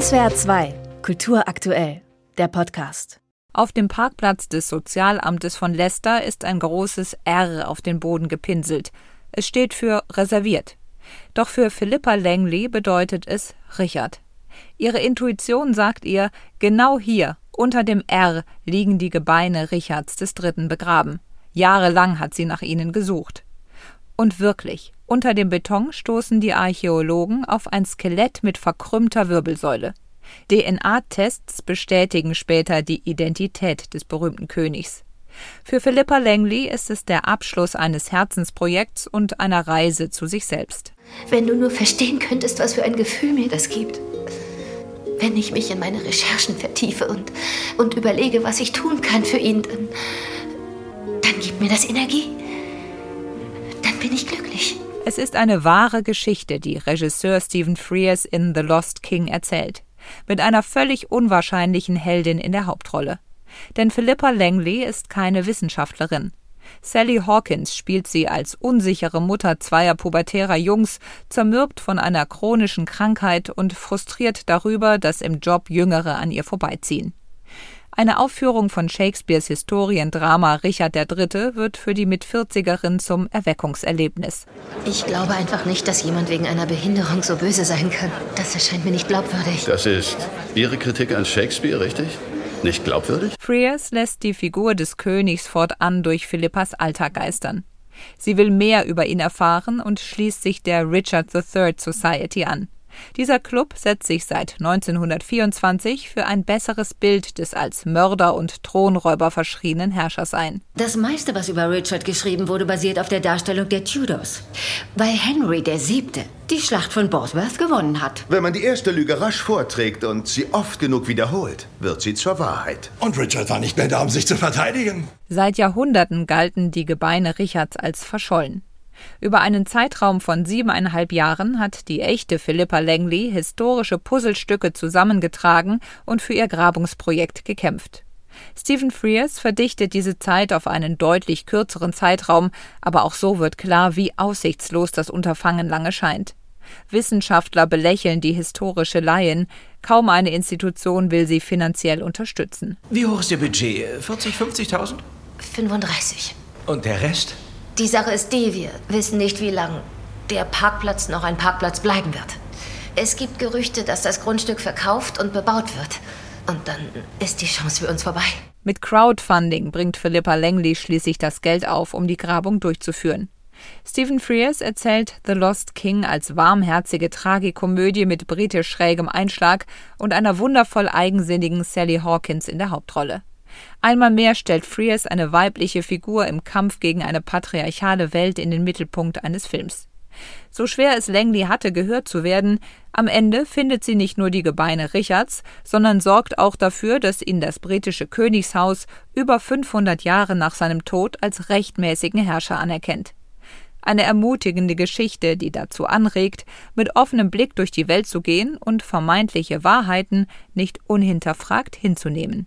SWR 2, Kultur aktuell, der Podcast. Auf dem Parkplatz des Sozialamtes von Leicester ist ein großes R auf den Boden gepinselt. Es steht für reserviert. Doch für Philippa Langley bedeutet es Richard. Ihre Intuition sagt ihr, genau hier, unter dem R, liegen die Gebeine Richards des Dritten begraben. Jahrelang hat sie nach ihnen gesucht. Und wirklich, unter dem Beton stoßen die Archäologen auf ein Skelett mit verkrümmter Wirbelsäule. DNA-Tests bestätigen später die Identität des berühmten Königs. Für Philippa Langley ist es der Abschluss eines Herzensprojekts und einer Reise zu sich selbst. Wenn du nur verstehen könntest, was für ein Gefühl mir das gibt. Wenn ich mich in meine Recherchen vertiefe und, und überlege, was ich tun kann für ihn, dann, dann gibt mir das Energie. Bin ich glücklich. Es ist eine wahre Geschichte, die Regisseur Stephen Frears in The Lost King erzählt, mit einer völlig unwahrscheinlichen Heldin in der Hauptrolle. Denn Philippa Langley ist keine Wissenschaftlerin. Sally Hawkins spielt sie als unsichere Mutter zweier pubertärer Jungs, zermürbt von einer chronischen Krankheit und frustriert darüber, dass im Job Jüngere an ihr vorbeiziehen. Eine Aufführung von Shakespeares Historiendrama Richard III. wird für die Mitvierzigerin zum Erweckungserlebnis. Ich glaube einfach nicht, dass jemand wegen einer Behinderung so böse sein kann. Das erscheint mir nicht glaubwürdig. Das ist Ihre Kritik an Shakespeare, richtig? Nicht glaubwürdig? Frears lässt die Figur des Königs fortan durch Philippas Alltag geistern. Sie will mehr über ihn erfahren und schließt sich der Richard III Society an. Dieser Club setzt sich seit 1924 für ein besseres Bild des als Mörder und Thronräuber verschriebenen Herrschers ein. Das meiste, was über Richard geschrieben wurde, basiert auf der Darstellung der Tudors. Weil Henry VII. die Schlacht von Bosworth gewonnen hat. Wenn man die erste Lüge rasch vorträgt und sie oft genug wiederholt, wird sie zur Wahrheit. Und Richard war nicht mehr da, um sich zu verteidigen. Seit Jahrhunderten galten die Gebeine Richards als verschollen. Über einen Zeitraum von siebeneinhalb Jahren hat die echte Philippa Langley historische Puzzlestücke zusammengetragen und für ihr Grabungsprojekt gekämpft. Stephen Frears verdichtet diese Zeit auf einen deutlich kürzeren Zeitraum, aber auch so wird klar, wie aussichtslos das Unterfangen lange scheint. Wissenschaftler belächeln die historische Laien, kaum eine Institution will sie finanziell unterstützen. Wie hoch ist Ihr Budget? 40, 50.000? 35. Und der Rest? Die Sache ist die, wir wissen nicht, wie lang der Parkplatz noch ein Parkplatz bleiben wird. Es gibt Gerüchte, dass das Grundstück verkauft und bebaut wird. Und dann ist die Chance für uns vorbei. Mit Crowdfunding bringt Philippa Langley schließlich das Geld auf, um die Grabung durchzuführen. Stephen Frears erzählt The Lost King als warmherzige Tragikomödie mit britisch schrägem Einschlag und einer wundervoll eigensinnigen Sally Hawkins in der Hauptrolle. Einmal mehr stellt Frears eine weibliche Figur im Kampf gegen eine patriarchale Welt in den Mittelpunkt eines Films. So schwer es Langley hatte, gehört zu werden, am Ende findet sie nicht nur die Gebeine Richards, sondern sorgt auch dafür, dass ihn das britische Königshaus über 500 Jahre nach seinem Tod als rechtmäßigen Herrscher anerkennt. Eine ermutigende Geschichte, die dazu anregt, mit offenem Blick durch die Welt zu gehen und vermeintliche Wahrheiten nicht unhinterfragt hinzunehmen.